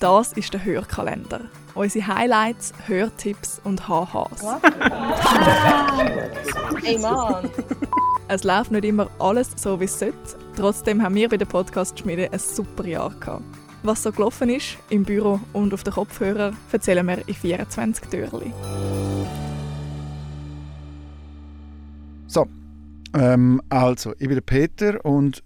Das ist der Hörkalender. Unsere Highlights, Hörtipps und HHs. Ey Mann! Es läuft nicht immer alles so, wie es sollte. Trotzdem haben wir bei der Podcast-Schmiede ein super Jahr gehabt. Was so gelaufen ist, im Büro und auf den Kopfhörer, erzählen wir in 24 Türchen. So, ähm, also, ich bin der Peter und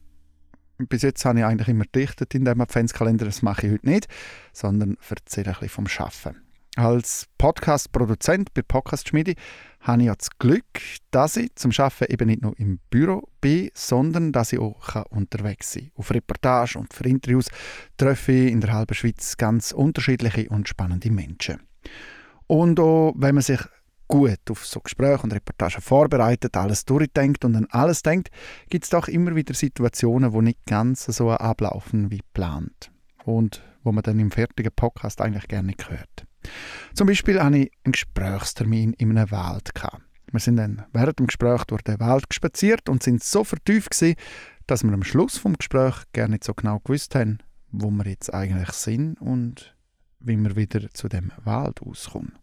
bis jetzt habe ich eigentlich immer dichtet in dem Adventskalender. Das mache ich heute nicht, sondern erzähle ein bisschen vom Schaffen. Als Podcast-Produzent bei Podcast Schmiede habe ich ja das Glück, dass ich zum Schaffen eben nicht nur im Büro bin, sondern dass ich auch unterwegs sein kann. Auf Reportage und für Interviews treffe ich in der halben Schweiz ganz unterschiedliche und spannende Menschen. Und auch wenn man sich gut auf so Gespräche und Reportagen vorbereitet, alles durchdenkt und an alles denkt, gibt es doch immer wieder Situationen, wo nicht ganz so ablaufen wie geplant. Und wo man dann im fertigen Podcast eigentlich gerne nicht hört. Zum Beispiel hatte ich einen Gesprächstermin in einem Wald. Wir sind dann während dem Gespräch durch den Wald spaziert und sind so vertieft dass wir am Schluss vom Gespräch gar nicht so genau gewusst haben, wo wir jetzt eigentlich sind und wie wir wieder zu dem Wald auskommen.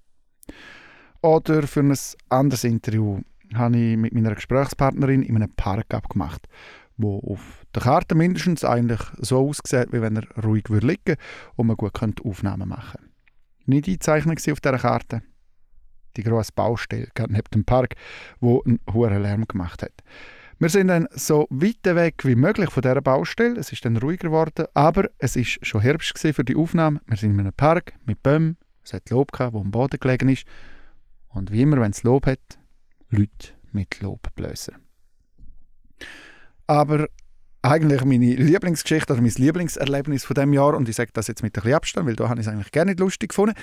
Oder für ein anderes Interview habe ich mit meiner Gesprächspartnerin in einem Park abgemacht, wo auf der Karte mindestens eigentlich so aussieht, wie wenn er ruhig liegen würde und man gut Aufnahmen machen könnte. Nicht eingezeichnet auf dieser Karte die grosse Baustelle gerade neben dem Park, wo einen hohen Lärm gemacht hat. Wir sind dann so weit weg wie möglich von dieser Baustelle. Es ist dann ruhiger geworden, aber es ist schon Herbst für die Aufnahme. Wir sind in einem Park mit Bäumen. Es hat Lob gehabt, wo am Boden gelegen ist. Und wie immer, wenn es Lob hat, Leute mit Lobbläser. Aber eigentlich meine Lieblingsgeschichte oder mein Lieblingserlebnis von dem Jahr, und ich sage das jetzt mit ein bisschen Abstand, weil da habe ich es eigentlich gerne nicht lustig gefunden,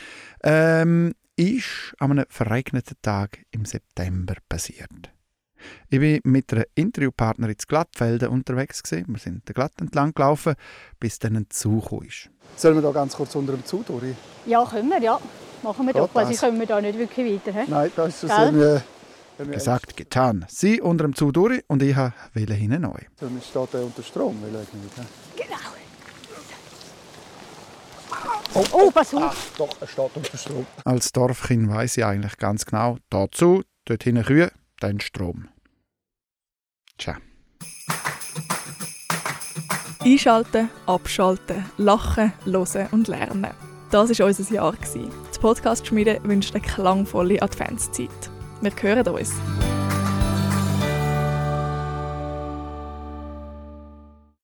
ähm, ist an einem verregneten Tag im September passiert. Ich war mit einer Interviewpartnerin in Glattfelden unterwegs. Gewesen. Wir sind den Glatt entlang gelaufen, bis dann ein Zug kam. Sollen wir da ganz kurz unter dem Zug durch? Ja, können wir, ja. Machen wir Geht doch, weil das? sie kommen da nicht wirklich weiter. He? Nein, das ist Gell? so ein, Gesagt, getan. Sie unter dem Zug durch und ich wollte hinten neu. Dann steht er unter Strom, nicht. Genau. Oh, pass auf. Ah, doch, er steht unter Strom. Als Dorfkind weiss ich eigentlich ganz genau, dazu, dort hinten Kühe, dann Strom. Tja. Einschalten, abschalten, lachen, hören und lernen. Das war unser Jahr. Das Podcast-Schmiede wünscht eine klangvolle Adventszeit. Wir hören uns.